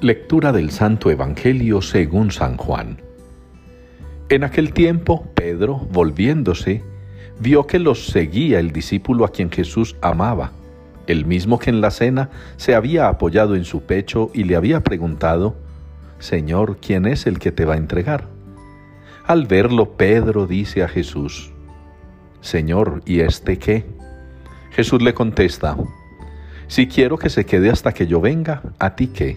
Lectura del Santo Evangelio según San Juan. En aquel tiempo, Pedro, volviéndose, vio que los seguía el discípulo a quien Jesús amaba, el mismo que en la cena se había apoyado en su pecho y le había preguntado, Señor, ¿quién es el que te va a entregar? Al verlo, Pedro dice a Jesús, Señor, ¿y este qué? Jesús le contesta, Si quiero que se quede hasta que yo venga, ¿a ti qué?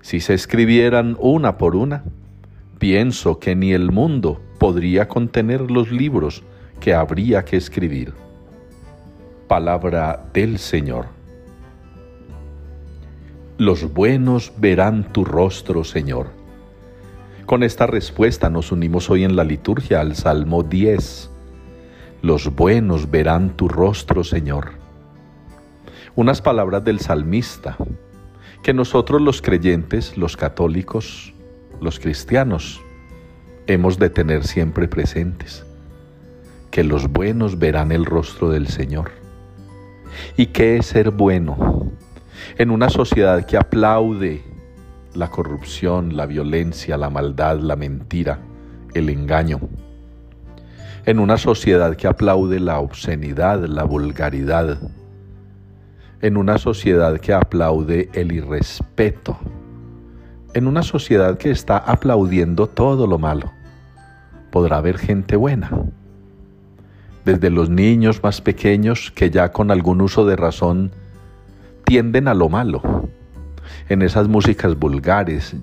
Si se escribieran una por una, pienso que ni el mundo podría contener los libros que habría que escribir. Palabra del Señor. Los buenos verán tu rostro, Señor. Con esta respuesta nos unimos hoy en la liturgia al Salmo 10. Los buenos verán tu rostro, Señor. Unas palabras del salmista que nosotros los creyentes, los católicos, los cristianos, hemos de tener siempre presentes. Que los buenos verán el rostro del Señor. ¿Y qué es ser bueno? En una sociedad que aplaude la corrupción, la violencia, la maldad, la mentira, el engaño. En una sociedad que aplaude la obscenidad, la vulgaridad. En una sociedad que aplaude el irrespeto. En una sociedad que está aplaudiendo todo lo malo. Podrá haber gente buena. Desde los niños más pequeños que ya con algún uso de razón tienden a lo malo en esas músicas vulgares,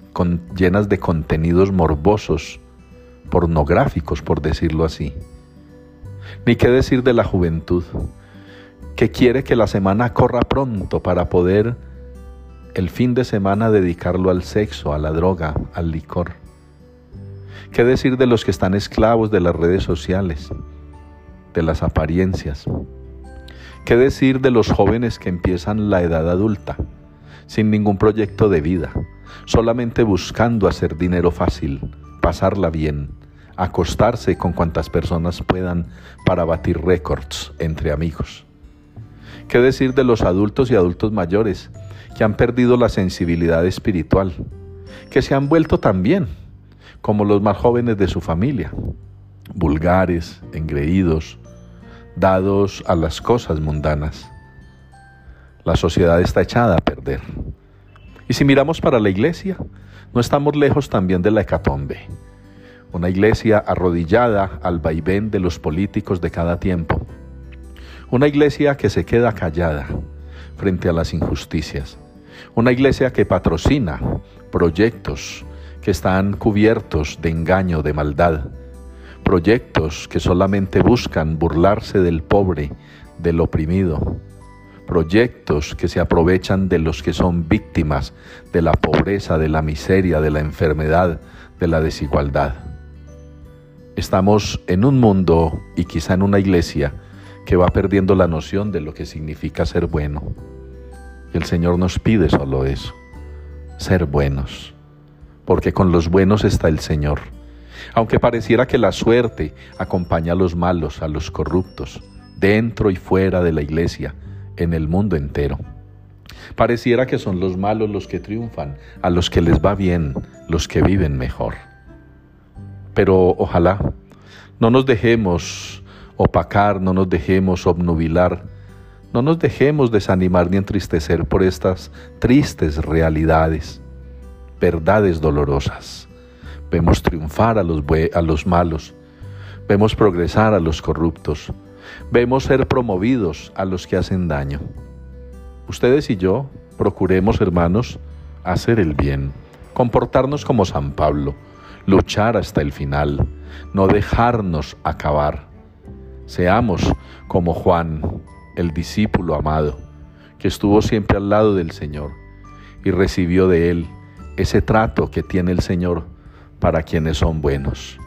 llenas de contenidos morbosos, pornográficos, por decirlo así. Ni qué decir de la juventud, que quiere que la semana corra pronto para poder el fin de semana dedicarlo al sexo, a la droga, al licor. ¿Qué decir de los que están esclavos de las redes sociales, de las apariencias? ¿Qué decir de los jóvenes que empiezan la edad adulta? sin ningún proyecto de vida, solamente buscando hacer dinero fácil, pasarla bien, acostarse con cuantas personas puedan para batir récords entre amigos. ¿Qué decir de los adultos y adultos mayores que han perdido la sensibilidad espiritual, que se han vuelto también como los más jóvenes de su familia, vulgares, engreídos, dados a las cosas mundanas? La sociedad está echada a perder. Y si miramos para la iglesia, no estamos lejos también de la hecatombe. Una iglesia arrodillada al vaivén de los políticos de cada tiempo. Una iglesia que se queda callada frente a las injusticias. Una iglesia que patrocina proyectos que están cubiertos de engaño, de maldad. Proyectos que solamente buscan burlarse del pobre, del oprimido, proyectos que se aprovechan de los que son víctimas de la pobreza, de la miseria, de la enfermedad, de la desigualdad. Estamos en un mundo y quizá en una iglesia que va perdiendo la noción de lo que significa ser bueno. El Señor nos pide solo eso, ser buenos, porque con los buenos está el Señor. Aunque pareciera que la suerte acompaña a los malos, a los corruptos, dentro y fuera de la iglesia, en el mundo entero. Pareciera que son los malos los que triunfan, a los que les va bien, los que viven mejor. Pero ojalá no nos dejemos opacar, no nos dejemos obnubilar, no nos dejemos desanimar ni entristecer por estas tristes realidades, verdades dolorosas. Vemos triunfar a los, a los malos, vemos progresar a los corruptos, vemos ser promovidos a los que hacen daño. Ustedes y yo procuremos, hermanos, hacer el bien, comportarnos como San Pablo, luchar hasta el final, no dejarnos acabar. Seamos como Juan, el discípulo amado, que estuvo siempre al lado del Señor y recibió de él ese trato que tiene el Señor para quienes son buenos.